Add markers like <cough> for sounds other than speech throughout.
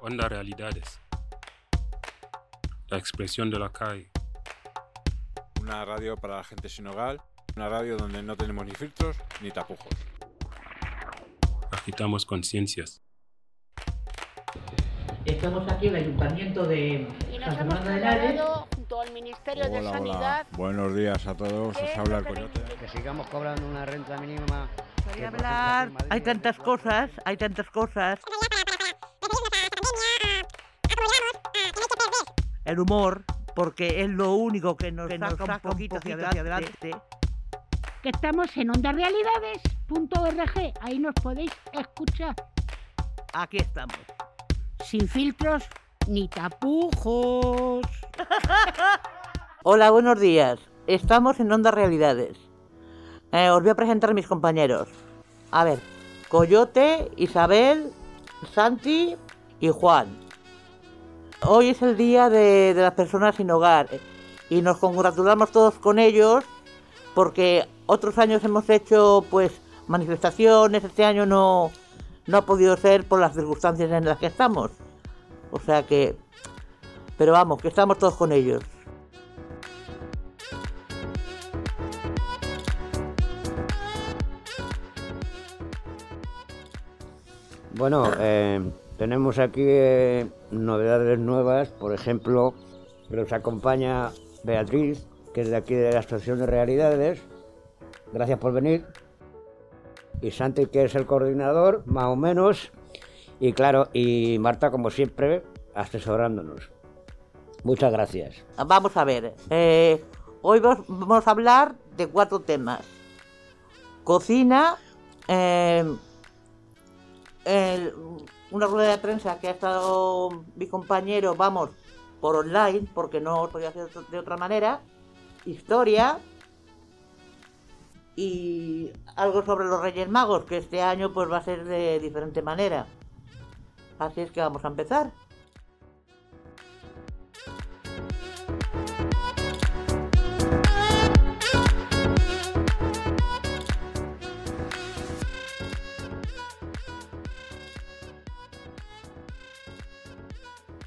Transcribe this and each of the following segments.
Onda Realidades. La expresión de la calle. Una radio para la gente sin hogar. Una radio donde no tenemos ni filtros ni tapujos. Agitamos conciencias. Estamos aquí en el Ayuntamiento de y nos San hemos junto al Ministerio de Sanidad. hola. Buenos días a todos. Os Eh, habla el coyote. que sigamos cobrando una renta mínima. Hablar. Hay tantas cosas, hay tantas cosas. El humor, porque es lo único que nos, saca, un poquito hacia adelante. que estamos en ondarealidades.org. Ahí nos podéis escuchar Aquí estamos. sin filtros ni tapujos. <laughs> Hola, buenos días. Estamos en Onda Realidades. Eh, os voy a presentar a mis compañeros. A ver, Coyote, Isabel, Santi y Juan. Hoy es el día de, de las personas sin hogar y nos congratulamos todos con ellos porque otros años hemos hecho pues manifestaciones, este año no, no ha podido ser por las circunstancias en las que estamos. O sea que... Pero vamos, que estamos todos con ellos. Bueno, eh, tenemos aquí eh, novedades nuevas. Por ejemplo, nos acompaña Beatriz, que es de aquí de la Asociación de Realidades. Gracias por venir. Y Santi, que es el coordinador, más o menos. Y claro, y Marta, como siempre, asesorándonos. Muchas gracias. Vamos a ver. eh, hoy vamos a hablar de cuatro temas. Cocina, eh, el- una rueda de prensa que ha estado mi compañero, vamos, por online, porque no podía hacer de otra manera. Historia. Y algo sobre los Reyes Magos, que este año pues va a ser de diferente manera. Así es que vamos a empezar.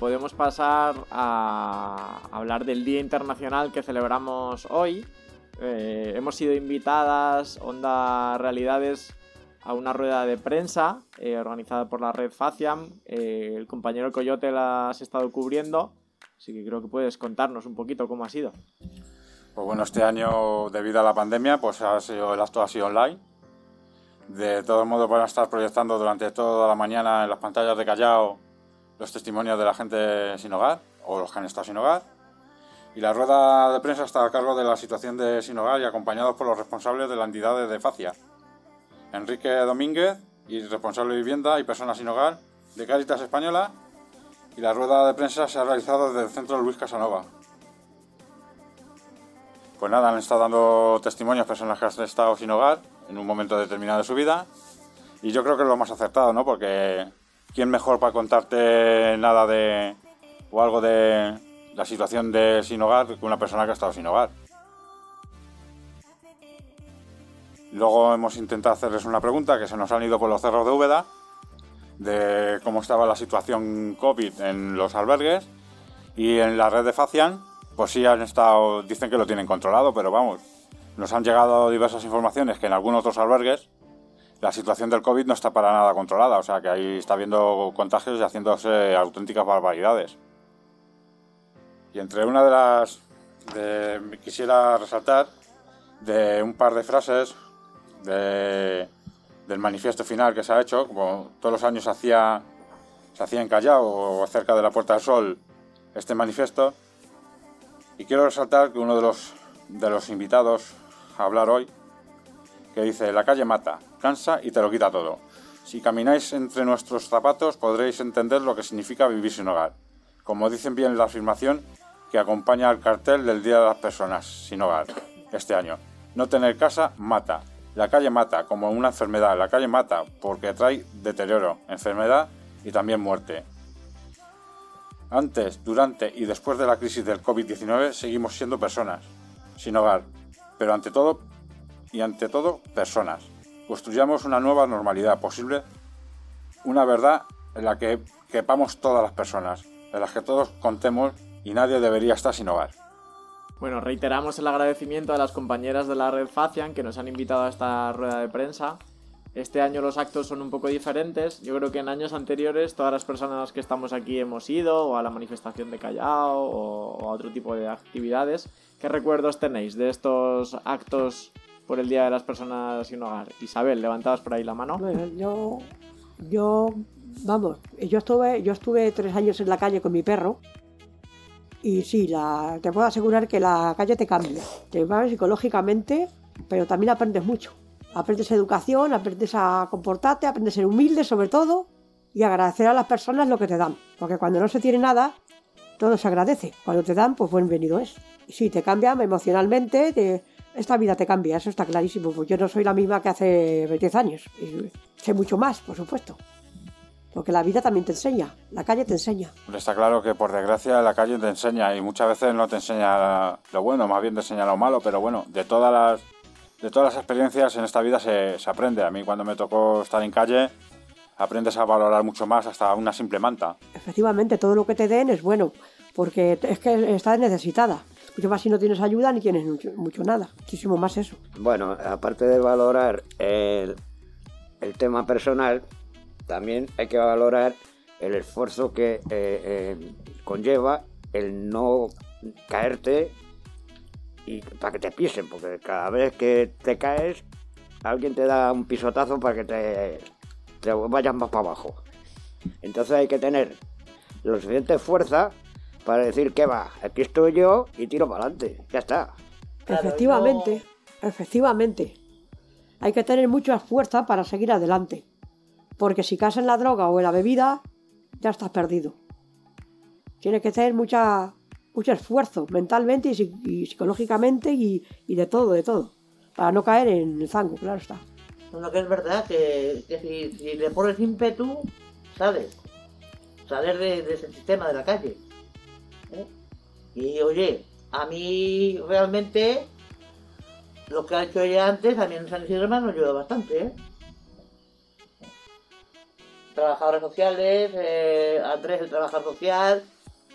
Podemos pasar a hablar del Día Internacional que celebramos hoy. Eh, hemos sido invitadas, Onda Realidades, a una rueda de prensa eh, organizada por la red Faciam. Eh, el compañero Coyote la has estado cubriendo, así que creo que puedes contarnos un poquito cómo ha sido. Pues bueno, este año, debido a la pandemia, pues ha sido, el acto ha sido online. De todos modos, van a estar proyectando durante toda la mañana en las pantallas de Callao los testimonios de la gente sin hogar o los que han estado sin hogar. Y la rueda de prensa está a cargo de la situación de sin hogar y acompañados por los responsables de la entidad de Facia. Enrique Domínguez, y responsable de vivienda y personas sin hogar de Cáritas Española. Y la rueda de prensa se ha realizado desde el centro Luis Casanova. Pues nada, han estado dando testimonios personas que han estado sin hogar en un momento determinado de su vida. Y yo creo que es lo más acertado, ¿no? Porque ¿quién mejor para contarte nada de. o algo de la situación de sin hogar que una persona que ha estado sin hogar? Luego hemos intentado hacerles una pregunta que se nos han ido por los cerros de Úbeda de cómo estaba la situación COVID en los albergues y en la red de Facian, pues sí han estado, dicen que lo tienen controlado, pero vamos, nos han llegado diversas informaciones que en algunos otros albergues la situación del COVID no está para nada controlada, o sea que ahí está habiendo contagios y haciéndose auténticas barbaridades. Y entre una de las, de- quisiera resaltar de un par de frases de- del manifiesto final que se ha hecho, como todos los años se hacía, se hacía en Callao o cerca de la Puerta del Sol este manifiesto. Y quiero resaltar que uno de los, de los invitados a hablar hoy, que dice, la calle mata, cansa y te lo quita todo. Si camináis entre nuestros zapatos podréis entender lo que significa vivir sin hogar. Como dicen bien la afirmación que acompaña al cartel del Día de las Personas sin hogar este año. No tener casa mata. La calle mata como una enfermedad. La calle mata porque trae deterioro, enfermedad y también muerte. Antes, durante y después de la crisis del COVID-19 seguimos siendo personas, sin hogar, pero ante todo y ante todo personas. Construyamos una nueva normalidad posible, una verdad en la que quepamos todas las personas, en las que todos contemos y nadie debería estar sin hogar. Bueno, reiteramos el agradecimiento a las compañeras de la red Facian que nos han invitado a esta rueda de prensa. Este año los actos son un poco diferentes. Yo creo que en años anteriores todas las personas que estamos aquí hemos ido a la manifestación de Callao o, a otro tipo de actividades. ¿Qué recuerdos tenéis de estos actos por el Día de las Personas sin Hogar? Isabel, levantadas por ahí la mano. Bueno, yo, yo, vamos, yo estuve, yo estuve tres años en la calle con mi perro y sí, la, te puedo asegurar que la calle te cambia. Te va psicológicamente, pero también aprendes mucho. Aprendes educación, aprendes a comportarte, aprendes a ser humilde sobre todo y agradecer a las personas lo que te dan. Porque cuando no se tiene nada, todo se agradece. Cuando te dan, pues bienvenido es. Y sí, te cambia emocionalmente, esta vida te cambia, eso está clarísimo. Pues yo no soy la misma que hace 20 años. Y sé mucho más, por supuesto. Porque la vida también te enseña, la calle te enseña. Está claro que por desgracia la calle te enseña y muchas veces no te enseña lo bueno, más bien te enseña lo malo, pero bueno, de todas las, de todas las experiencias en esta vida se, se aprende. A mí cuando me tocó estar en calle aprendes a valorar mucho más hasta una simple manta. Efectivamente, todo lo que te den es bueno, porque es que estás necesitada. Mucho más si no tienes ayuda ni tienes mucho, nada, muchísimo más eso. Bueno, aparte de valorar el, el tema personal, también hay que valorar el esfuerzo que eh, eh, conlleva el no caerte y para que te pisen, porque cada vez que te caes, alguien te da un pisotazo para que te, te vayas más para abajo. Entonces hay que tener lo suficiente fuerza para decir que va, aquí estoy yo y tiro para adelante, ya está. efectivamente, efectivamente. Hay que tener mucha fuerza para seguir adelante. Porque si caes en la droga o en la bebida, ya estás perdido. Tiene que tener mucha, mucho esfuerzo mentalmente y, psicológicamente y, de todo, de todo. Para no caer en el zango, claro está. Lo que es verdad, que, si, le pones ímpetu, sales. Sales de, ese sistema de la calle. Y oye, a mí realmente lo que ha hecho ella antes, a mí en San Isidro ha ayudado bastante, ¿eh? trabajadores sociales, eh, Andrés el trabajador social,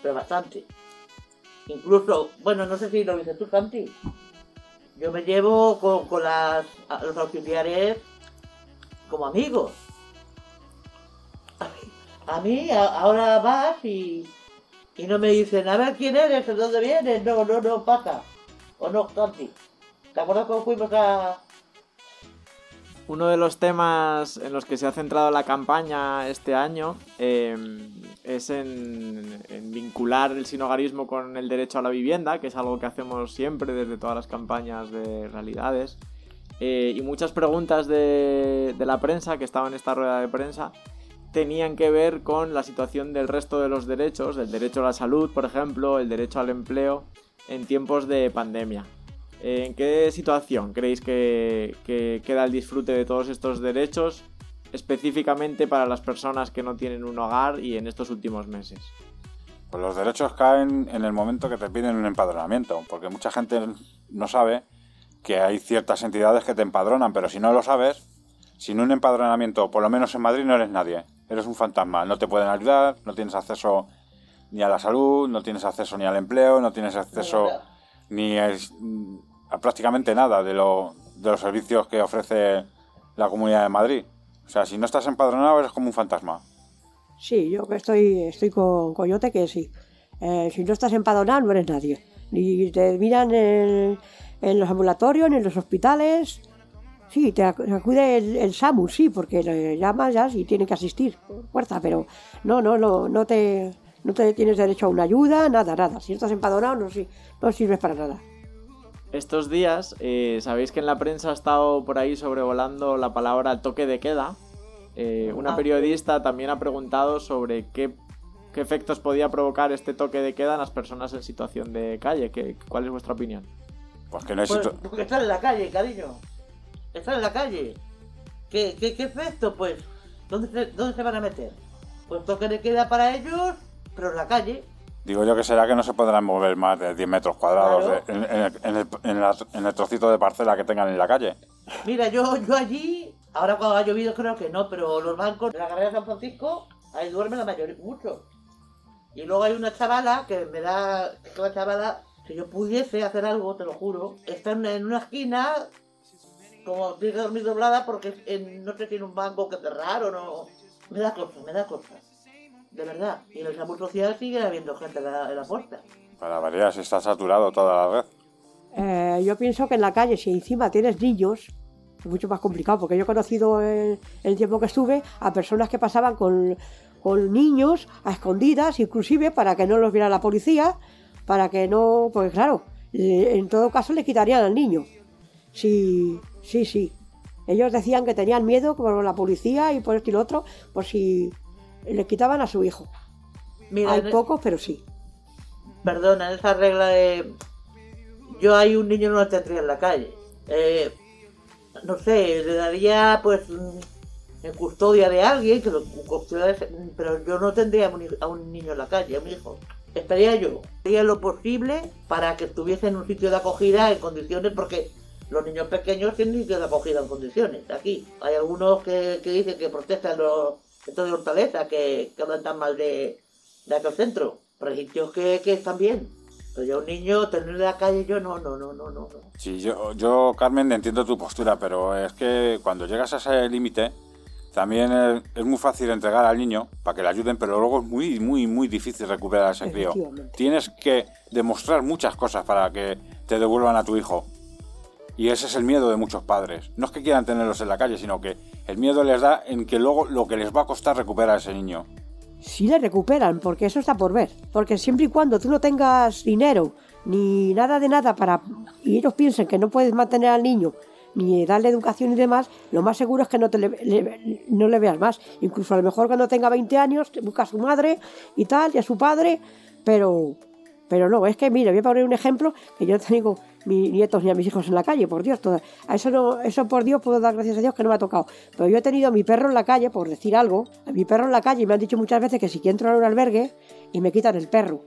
pero bastante. Incluso, bueno, no sé si lo dices tú, Santi. Yo me llevo con, las, los auxiliares como amigos. A mí, ahora vas y, y no me dicen, a ver quién eres, de dónde vienes. No, no, no, pasa. O no, Santi. ¿Te acuerdas cómo fuimos a, uno de los temas en los que se ha centrado la campaña este año em, es en, vincular el sinogarismo con el derecho a la vivienda, que es algo que hacemos siempre desde todas las campañas de realidades. Eh, y muchas preguntas de, de la prensa que estaban en esta rueda de prensa tenían que ver con la situación del resto de los derechos, el derecho a la salud, por ejemplo, el derecho al empleo en tiempos de pandemia. ¿En qué situación creéis que, queda el disfrute de todos estos derechos específicamente para las personas que no tienen un hogar y en estos últimos meses? Pues los derechos caen en el momento que te piden un empadronamiento, porque mucha gente no sabe que hay ciertas entidades que te empadronan, pero si no lo sabes, sin un empadronamiento, por lo menos en Madrid, no eres nadie. Eres un fantasma, no te pueden ayudar, no tienes acceso ni a la salud, no tienes acceso ni al empleo, no tienes acceso ni a, prácticamente nada de, lo, de los servicios que ofrece la Comunidad de Madrid. O sea, si no estás empadronado eres como un fantasma. Sí, yo estoy, estoy con Coyote que sí. Eh, si no estás empadronado no eres nadie. Ni te miran en, los ambulatorios, ni en los hospitales. Sí, te acude el, SAMU, sí, porque le llamas ya si tiene que asistir, fuerza, pero no, no, no, no te, no te tienes derecho a una ayuda, nada, nada. Si no estás empadronado no, no sirves para nada. Estos días, eh, sabéis que en la prensa ha estado por ahí sobrevolando la palabra toque de queda. Eh, una ah. periodista también ha preguntado sobre qué, efectos podía provocar este toque de queda en las personas en situación de calle. ¿Qué, ¿Cuál es vuestra opinión? Pues que no pues, porque están en la calle, cariño. Están en la calle. ¿Qué, qué, qué efecto, pues? ¿Dónde ¿Dónde se van a meter? Pues toque de queda para ellos, pero en la calle. Digo yo que será que no se podrán mover más de 10 metros cuadrados en, el, trocito de parcela que tengan en la calle. Mira, yo, yo allí, ahora cuando ha llovido creo que no, pero los bancos de la carrera de San Francisco Ahí duerme la mayoría, mucho. Y luego hay una chavala que me da, la chavala, si yo pudiese hacer algo, te lo juro, está en una esquina, como tiene que dormir doblada porque en- no sé si tiene un banco que cerrar o no. Me da cosa, me da cosa. De verdad. Y en el SAMUR social sigue habiendo gente en la, en la puerta. Para variar, si está saturado toda la red. Eh, yo pienso que en la calle, si encima tienes niños, es mucho más complicado, porque yo he conocido en el tiempo que estuve a personas que pasaban con, con niños a escondidas, inclusive para que no los viera la policía, para que no, porque claro, le- en todo caso le quitarían al niño. Sí, sí, sí. Ellos decían que tenían miedo por la policía y por esto y lo otro, por si le quitaban a su hijo. Mira, Hay pocos, pero sí. Perdona, esa regla de. Yo hay un niño no lo tendría en la calle. Eh, no sé, le daría pues mm, en custodia de alguien, que lo custodiase, pero yo no tendría a un, un niño en la calle, a mi hijo. Estaría yo, haría lo posible para que estuviese en un sitio de acogida en condiciones, porque los niños pequeños tienen sitio de acogida en condiciones. Aquí hay algunos que, que dicen que protestan los estos de Hortaleza, que, que hablan tan mal de, de aquel centro. Pero hay sitios que, que están bien. Pero yo un niño tener en la calle, yo no, no, no, no, no. Sí, yo, yo, Carmen, entiendo tu postura, pero es que cuando llegas a ese límite, también es, es muy fácil entregar al niño para que le ayuden, pero luego es muy, muy, muy difícil recuperar a ese crío. Tienes que demostrar muchas cosas para que te devuelvan a tu hijo. Y ese es el miedo de muchos padres. No es que quieran tenerlos en la calle, sino que el miedo les da en que luego lo que les va a costar recuperar a ese niño. sí le recuperan, porque eso está por ver. Porque siempre y cuando tú no tengas dinero ni nada de nada para y ellos piensen que no puedes mantener al niño ni darle educación y demás, lo más seguro es que no, te le, no le veas más. Incluso a lo mejor cuando tenga 20 años te busca a su madre y tal, y a su padre, pero pero no, es que mira, voy a poner un ejemplo que yo no tengo mis nietos ni a mis hijos en la calle, por Dios, toda- a eso no, eso por Dios puedo dar gracias a Dios que no me ha tocado. Pero yo he tenido a mi perro en la calle, por decir algo, a mi perro en la calle y me han dicho muchas veces que si quiero entrar a un albergue y me quitan el perro.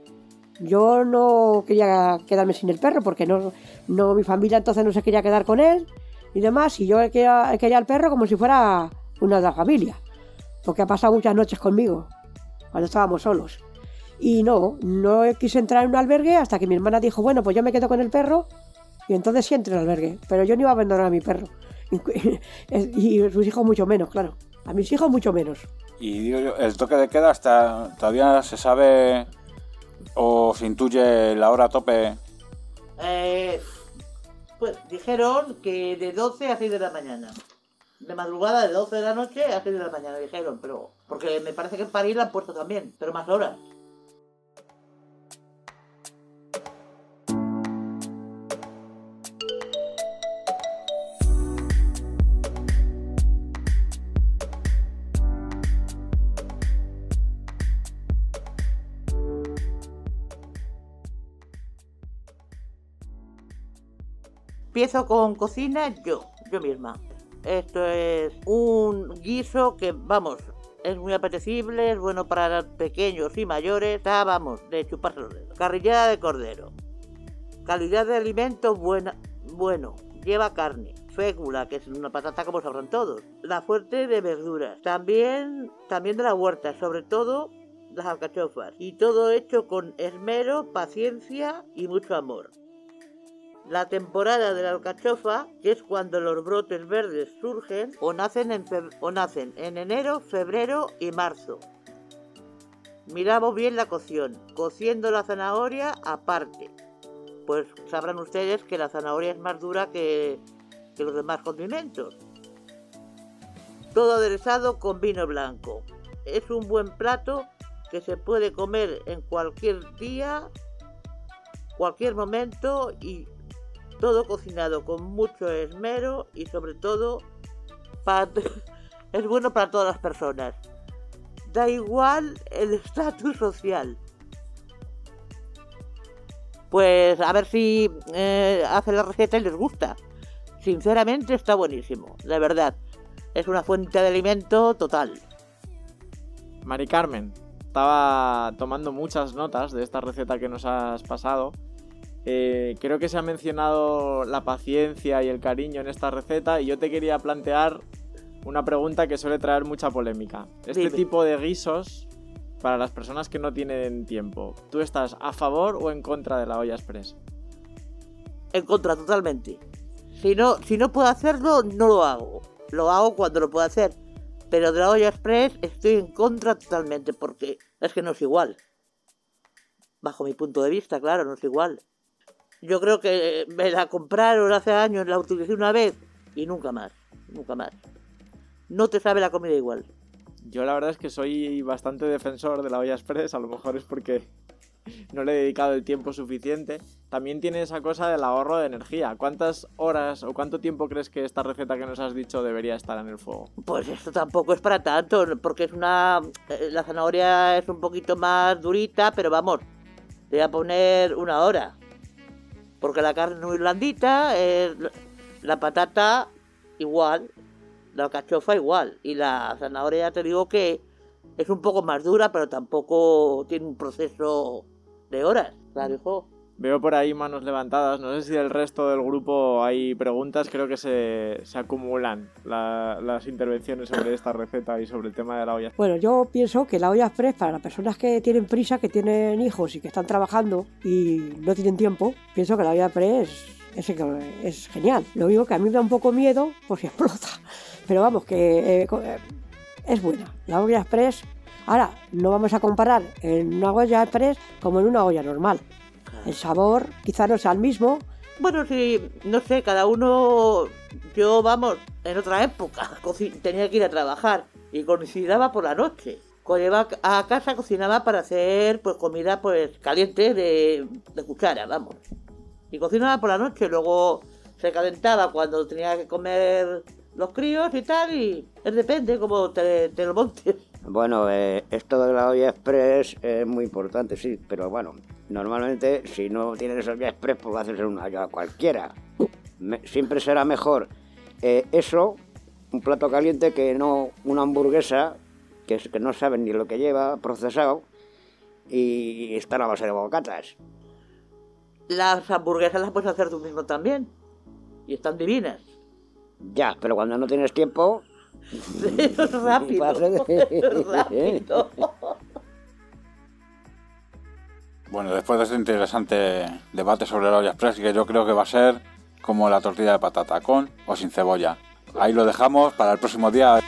Yo no quería quedarme sin el perro porque no, no mi familia entonces no se quería quedar con él y demás, y yo quería, quería al perro como si fuera una de la familia, porque ha pasado muchas noches conmigo, cuando estábamos solos. Y no, no quise entrar en un albergue hasta que mi hermana dijo, bueno, pues yo me quedo con el perro y entonces sí entré en el albergue. Pero yo no iba a abandonar a mi perro. <laughs> Y sus hijos mucho menos, claro. A mis hijos mucho menos. Y digo yo, el toque de queda hasta todavía se sabe o se intuye la hora tope. Eh, pues dijeron que de 12 a 6 de la mañana. De madrugada de 12 de la noche a 6 de la mañana, dijeron, pero. Porque me parece que en París la han puesto también, pero más horas. Empiezo con cocina yo, yo misma. Esto es un guiso que, vamos, es muy apetecible, es bueno para pequeños y mayores. Está, vamos, de chuparse los dedos. Carrillada de cordero. Calidad de alimento buena, bueno. Lleva carne, fécula, que es una patata como sabrán todos. La fuerte de verduras. También, también de la huerta, sobre todo las alcachofas. Y todo hecho con esmero, paciencia y mucho amor. La temporada de la alcachofa, que es cuando los brotes verdes surgen, o nacen en, o nacen en enero, febrero y marzo. Miramos bien la cocción, cociendo la zanahoria aparte. Pues sabrán ustedes que la zanahoria es más dura que, que los demás condimentos. Todo aderezado con vino blanco. Es un buen plato que se puede comer en cualquier día, cualquier momento y todo cocinado con mucho esmero y sobre todo para- <laughs> es bueno para todas las personas. Da igual el estatus social. Pues a ver si eh, hace la receta y les gusta. Sinceramente está buenísimo, de verdad. Es una fuente de alimento total. Mari Carmen, estaba tomando muchas notas de esta receta que nos has pasado. Eh, creo que se ha mencionado la paciencia y el cariño en esta receta y yo te quería plantear una pregunta que suele traer mucha polémica. Este Dime. tipo de guisos, para las personas que no tienen tiempo, ¿tú estás a favor o en contra de la olla express? En contra, totalmente. Si no, si no puedo hacerlo, no lo hago. Lo hago cuando lo puedo hacer. Pero de la olla express estoy en contra totalmente porque es que no es igual. Bajo mi punto de vista, claro, no es igual. Yo creo que me la compraron hace años, la utilicé una vez y nunca más. Nunca más. No te sabe la comida igual. Yo la verdad es que soy bastante defensor de la olla express, a lo mejor es porque no le he dedicado el tiempo suficiente. También tiene esa cosa del ahorro de energía. ¿Cuántas horas o cuánto tiempo crees que esta receta que nos has dicho debería estar en el fuego? Pues esto tampoco es para tanto, porque es una... eh, La zanahoria es un poquito más durita, pero vamos, le voy a poner una hora. Porque la carne es muy blandita, eh, la patata igual, la cachofa igual, y la zanahoria ya te digo que es un poco más dura, pero tampoco tiene un proceso de horas, claro, hijo. Veo por ahí manos levantadas. No sé si del resto del grupo hay preguntas. Creo que se, se acumulan la- las intervenciones sobre esta receta y sobre el tema de la olla. Bueno, yo pienso que la olla express para las personas que tienen prisa, que tienen hijos y que están trabajando y no tienen tiempo, pienso que la olla express es, es genial. Lo único que a mí me da un poco miedo por si <laughs> explota. Pero vamos, que eh, eh, es buena. La olla express. Ahora, no vamos a comparar en una olla express como en una olla normal. El sabor quizá no sea el mismo, Bueno, sí, no sé, cada uno, yo vamos, en otra época <laughs> tenía que ir a trabajar y cocinaba por la noche. Cuando iba a casa cocinaba para hacer pues comida pues caliente de, de cuchara, vamos. Y cocinaba por la noche, luego se calentaba cuando tenía que comer los críos y tal, y es depende como te, te lo montes. Bueno, eh, esto de la olla express es muy importante, sí, pero bueno, normalmente si no tienes olla express, pues lo haces en una olla cualquiera. Me- siempre será mejor eh, eso, un plato caliente, que no una hamburguesa, que, es, que no saben ni lo que lleva, procesado, y está a la base de bocatas. Las hamburguesas las puedes hacer tú mismo también, y están divinas. Ya, pero cuando no tienes tiempo, <laughs> rápido. <laughs> <laughs> Rápido. Bueno, después de este interesante debate sobre la olla express, que yo creo que va a ser como la tortilla de patata, con o sin cebolla. Ahí lo dejamos para el próximo día.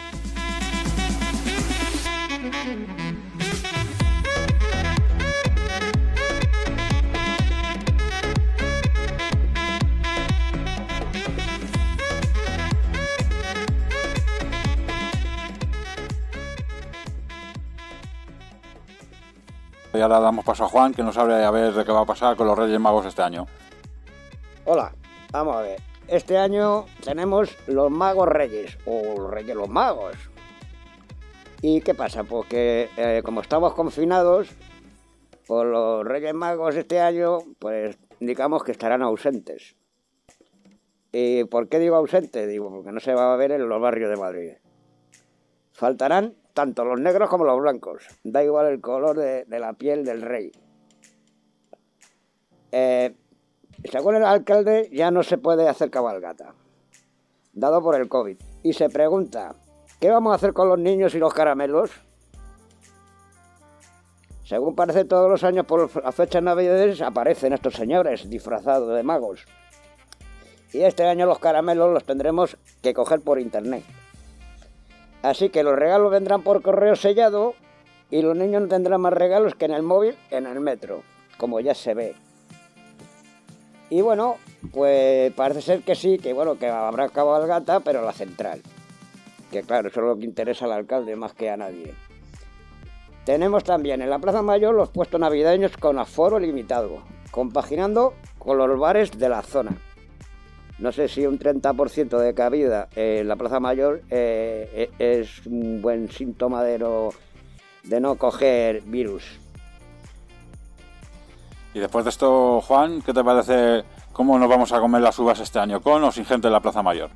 Y ahora damos paso a Juan, que nos hable a ver de qué va a pasar con los Reyes Magos este año. Hola, vamos a ver. Este año tenemos los magos reyes, o los reyes los magos. ¿Y qué pasa? Pues que eh, como estamos confinados, pues los reyes magos este año, pues digamos que estarán ausentes. ¿Y por qué digo ausentes? Digo, porque no se va a ver en los barrios de Madrid. Faltarán tanto los negros como los blancos. Da igual el color de, la piel del rey. Eh, según el alcalde, ya no se puede hacer cabalgata, dado por el COVID. Y se pregunta, ¿qué vamos a hacer con los niños y los caramelos? Según parece, todos los años por las fechas navidades aparecen estos señores disfrazados de magos. Y este año los caramelos los tendremos que coger por internet. Así que los regalos vendrán por correo sellado y los niños no tendrán más regalos que en el móvil, en el metro, como ya se ve. Y bueno, pues parece ser que sí, que bueno, que habrá cabalgata, pero la central. Que claro, eso es lo que interesa al alcalde más que a nadie. Tenemos también en la Plaza Mayor los puestos navideños con aforo limitado, compaginando con los bares de la zona. No sé si un 30% de cabida en la Plaza Mayor eh, eh, es un buen síntoma de no, de no coger virus. Y después de esto, Juan, ¿qué te parece cómo nos vamos a comer las uvas este año? ¿Con o sin gente en la Plaza Mayor?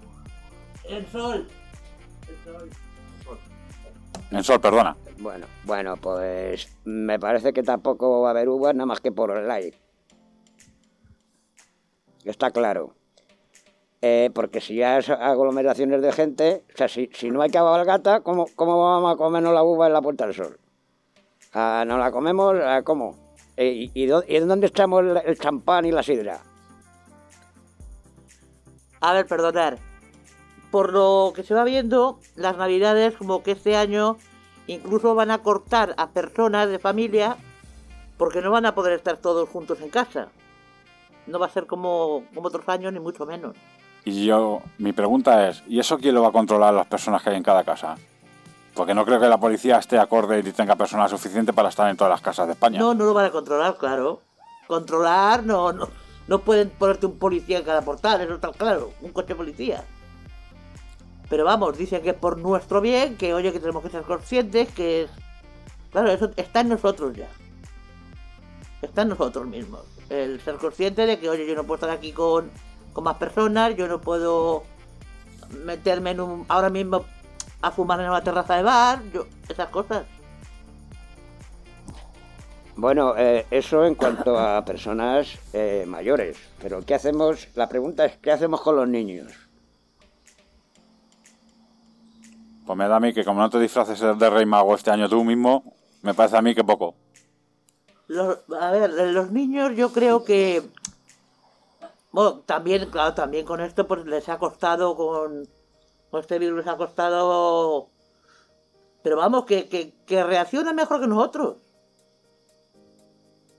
El sol. En Sol, perdona. Bueno, bueno, pues me parece que tampoco va a haber uvas nada más que por online. Está claro. Eh, porque si ya es aglomeraciones de gente, o sea, si, si no hay cabalgata, ¿cómo, ¿cómo vamos a comernos la uva en la Puerta del Sol? Ah, ¿Nos la comemos? ah, ¿Cómo? Eh, ¿Y, en dónde echamos el, el champán y la sidra? A ver, perdonar. Por lo que se va viendo, las navidades como que este año incluso van a cortar a personas de familia porque no van a poder estar todos juntos en casa. No va a ser como, como otros años, ni mucho menos. Y yo, mi pregunta es, ¿y eso quién lo va a controlar las personas que hay en cada casa? Porque no creo que la policía esté acorde y tenga personal suficiente para estar en todas las casas de España. No, no lo van a controlar, claro. Controlar, no, no, no pueden ponerte un policía en cada portal, eso está claro, un coche policía. Pero vamos, dicen que es por nuestro bien, que oye, que tenemos que ser conscientes, que es... Claro, eso está en nosotros ya. Está en nosotros mismos. El ser consciente de que, oye, yo no puedo estar aquí con, con más personas, yo no puedo meterme en un... ahora mismo a fumar en una terraza de bar, yo, esas cosas. Bueno, eh, eso en cuanto a <laughs> personas eh, mayores. Pero ¿qué hacemos? La pregunta es, ¿qué hacemos con los niños? Pues me da a mí que como no te disfraces de Rey Mago este año tú mismo, me parece a mí que poco. Los- a ver, los niños yo creo que... Bueno, también, claro, también con esto pues les ha costado, con, este virus les ha costado... Pero vamos, que, que, reaccionan mejor que nosotros.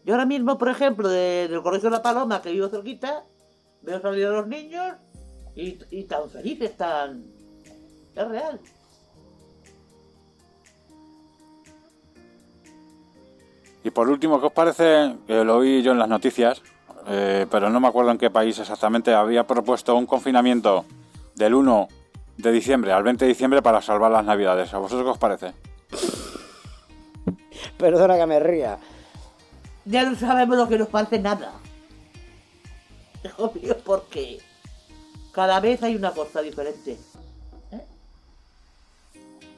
Yo ahora mismo, por ejemplo, de- del Colegio La Paloma, que vivo cerquita, veo salir a los niños y, y tan felices, tan... Es real. Y por último, ¿qué os parece? Que lo oí yo en las noticias, eh, pero no me acuerdo en qué país exactamente, había propuesto un confinamiento del 1 de diciembre al 20 de diciembre para salvar las navidades. ¿A vosotros qué os parece? Perdona que me ría. ya no sabemos lo que nos parece nada. <laughs> Obvio porque cada vez hay una cosa diferente. ¿eh?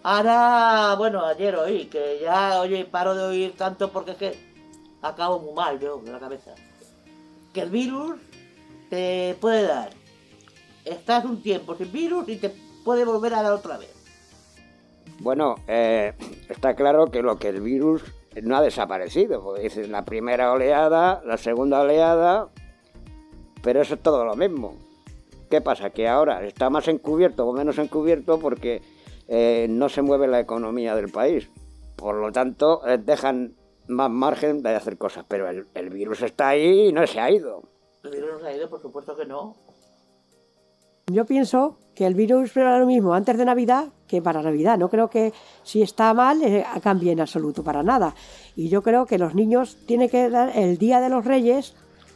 Ahora, bueno, ayer oí que ya, oye, paro de oír tanto porque es que acabo muy mal yo de la cabeza. Que el virus te puede dar. Estás un tiempo sin virus y te puede volver a dar otra vez. Bueno, eh, está claro que lo que el virus no ha desaparecido. dices, la primera oleada, la segunda oleada, pero eso es todo lo mismo. ¿Qué pasa? Que ahora está más encubierto o menos encubierto porque eh, no se mueve la economía del país. Por lo tanto, eh, dejan más margen de hacer cosas. Pero el, el virus está ahí y no se ha ido. El virus no se ha ido, por supuesto que no. Yo pienso que el virus era lo mismo antes de Navidad que para Navidad. No creo que si está mal eh, cambie en absoluto para nada. Y yo creo que los niños tienen que dar el día de los Reyes,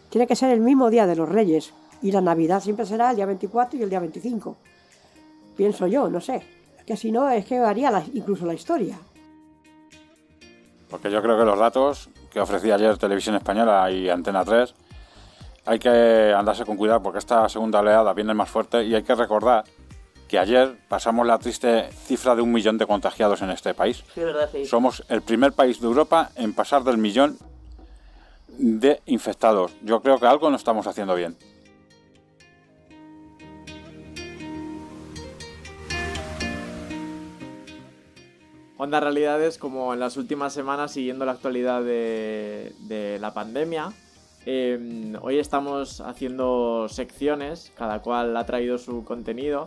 tiene que ser el mismo día de los Reyes. Y la Navidad siempre será el día 24 y el día 25. Pienso yo, no sé. Que si no, es que varía la- incluso la historia. Porque yo creo que los datos que ofrecía ayer Televisión Española y Antena 3 hay que andarse con cuidado porque esta segunda oleada viene más fuerte y hay que recordar que ayer pasamos la triste cifra de un millón de contagiados en este país. Sí, es verdad, sí. Somos el primer país de Europa en pasar del millón de infectados. Yo creo que algo no estamos haciendo bien. Onda Realidades, como en las últimas semanas, siguiendo la actualidad de, la pandemia. Eh, hoy estamos haciendo secciones, cada cual ha traído su contenido.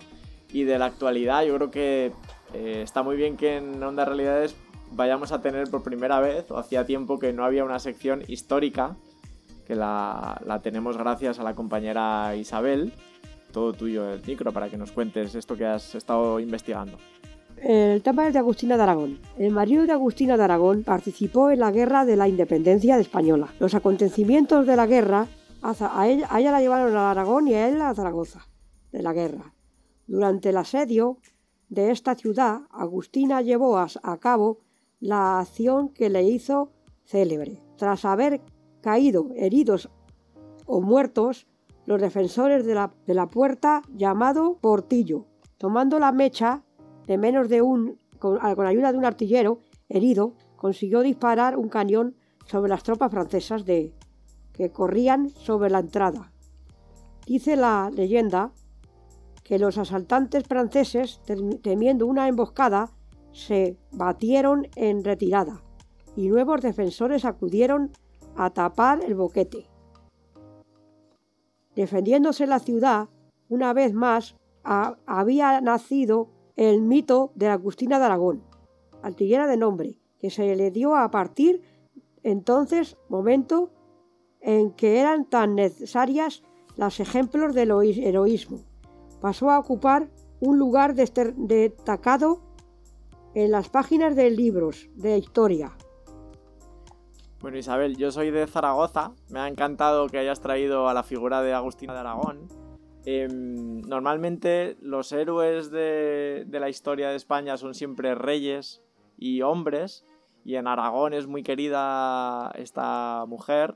Y de la actualidad, yo creo que eh, está muy bien que en Onda Realidades vayamos a tener por primera vez, o hacía tiempo que no había una sección histórica, que la, la tenemos gracias a la compañera Isabel. Todo tuyo el micro para que nos cuentes esto que has estado investigando. El tema es de Agustina de Aragón. El marido de Agustina de Aragón participó en la guerra de la independencia de Española. Los acontecimientos de la guerra, a, ella la llevaron a Aragón y a él a Zaragoza, de la guerra. Durante el asedio de esta ciudad, Agustina llevó a, a cabo la acción que le hizo célebre. Tras haber caído heridos o muertos, los defensores de la, de la puerta llamado Portillo, tomando la mecha de menos de un, con, con ayuda de un artillero herido, consiguió disparar un cañón sobre las tropas francesas de, que corrían sobre la entrada. Dice la leyenda que los asaltantes franceses, tem- temiendo una emboscada, se batieron en retirada y nuevos defensores acudieron a tapar el boquete. Defendiéndose la ciudad, una vez más ha- había nacido el mito de Agustina de Aragón, artillera de nombre, que se le dio a partir entonces momento en que eran tan necesarias los ejemplos del heroí- heroísmo. Pasó a ocupar un lugar destacado en las páginas de libros de historia. Bueno, Isabel, yo soy de Zaragoza. Me ha encantado que hayas traído a la figura de Agustina de Aragón. Em, normalmente los héroes de, la historia de España son siempre reyes y hombres. Y en Aragón es muy querida esta mujer.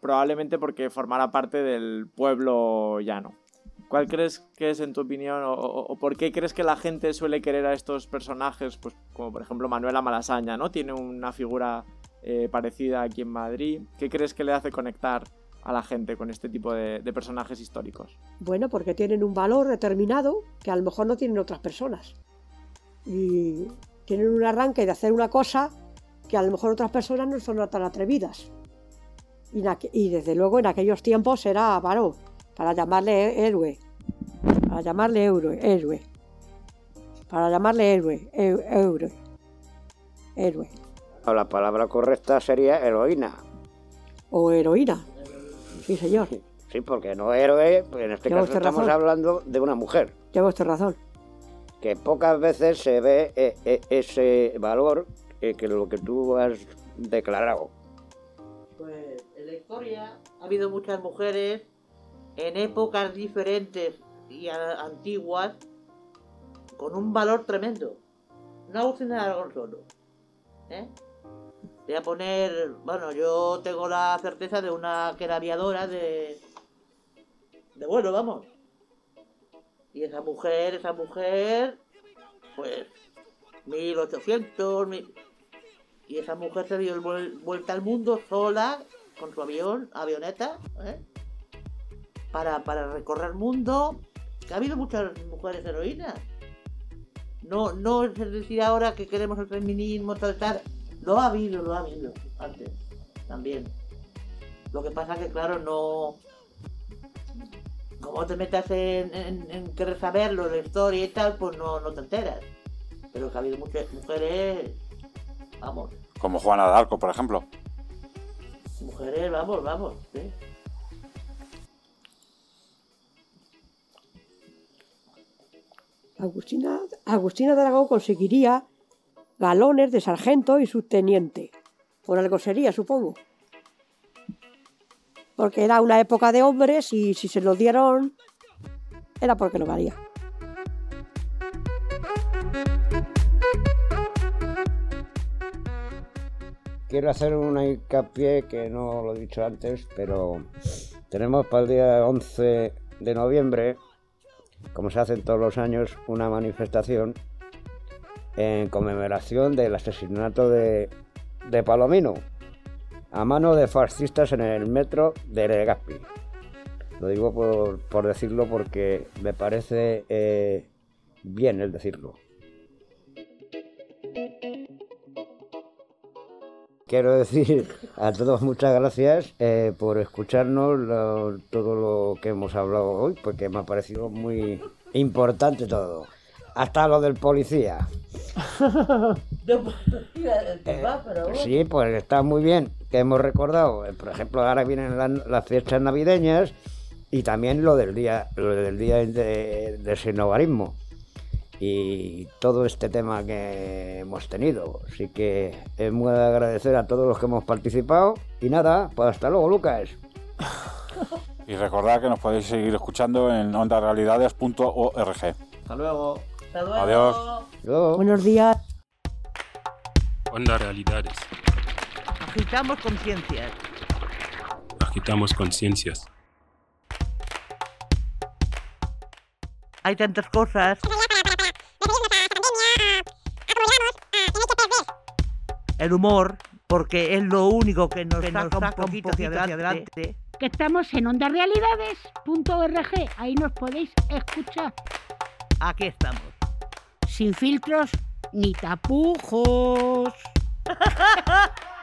Probablemente porque formará parte del pueblo llano. ¿Cuál crees que es, en tu opinión, o por qué crees que la gente suele querer a estos personajes? Pues como por ejemplo Manuela Malasaña, ¿no? Tiene una figura eh, parecida aquí en Madrid. ¿Qué crees que le hace conectar a la gente con este tipo de, de personajes históricos? Bueno, porque tienen un valor determinado que a lo mejor no tienen otras personas. Y tienen un arranque de hacer una cosa que a lo mejor otras personas no son tan atrevidas. Y, desde luego en aquellos tiempos era, varón, para llamarle héroe. Para llamarle héroe, héroe. Para llamarle héroe, héroe. Héroe. La palabra correcta sería heroína. O heroína. Sí, señor. Sí, porque no héroe, pues en este caso estamos razón. hablando de una mujer. Lleva usted razón. que pocas veces se ve eh, eh, ese valor eh, que lo que tú has declarado. Pues en la historia ha habido muchas mujeres en épocas diferentes y a- antiguas con un valor tremendo. No de Aragón solo. ¿eh? Voy a poner, bueno, yo tengo la certeza de una que era aviadora de, de vuelo, vamos. Y esa mujer, esa mujer, pues 1800, mil- y esa mujer se dio vuel- vuelta al mundo sola, con su avión, avioneta, ¿eh? para, para recorrer el mundo. Ha habido muchas mujeres heroínas. No, no es decir ahora que queremos el feminismo, tal, tal. Lo ha habido, lo ha habido antes, también. Lo que pasa que, claro, no. Como te metas en, en, en querer saberlo, la historia y tal, pues no, no te enteras. Pero que ha habido muchas mujeres. Vamos, Como Juana de Arco, por ejemplo. mujeres, vamos, vamos, sí. Agustina, Agustina de Aragón conseguiría galones de sargento y subteniente. Por algo sería, supongo. Porque era una época de hombres y si se lo dieron era porque lo valía. Quiero hacer una hincapié que no lo he dicho antes, pero tenemos para el día 11 de noviembre, como se hace todos los años, una manifestación en conmemoración del asesinato de, de Palomino a mano de fascistas en el metro de Legazpi. Lo digo por, por decirlo porque me parece eh, bien el decirlo. Quiero decir a todos muchas gracias eh, por escucharnos todo lo que hemos hablado hoy, porque me ha parecido muy importante todo. Hasta lo del policía. <laughs> Bueno. Sí, pues está muy bien que hemos recordado. eh, Por ejemplo, ahora vienen las, las fiestas navideñas y también lo del día, lo del día de, de sinogarismo y todo este tema que hemos tenido. Así que es muy de agradecer a todos los que hemos participado y nada, pues hasta luego, Lucas. <laughs> Y recordad que nos podéis seguir escuchando en ondarealidades.org. Hasta luego. Hasta luego. Adiós. Buenos días. Onda Realidades. Agitamos conciencias. Agitamos conciencias. Hay tantas cosas. El humor porque es lo único que nos, saca, un poquito, hacia, adelante. Que estamos en ondarealidades.org, ahí nos podéis escuchar. Aquí estamos. Sin filtros ni tapujos. <laughs>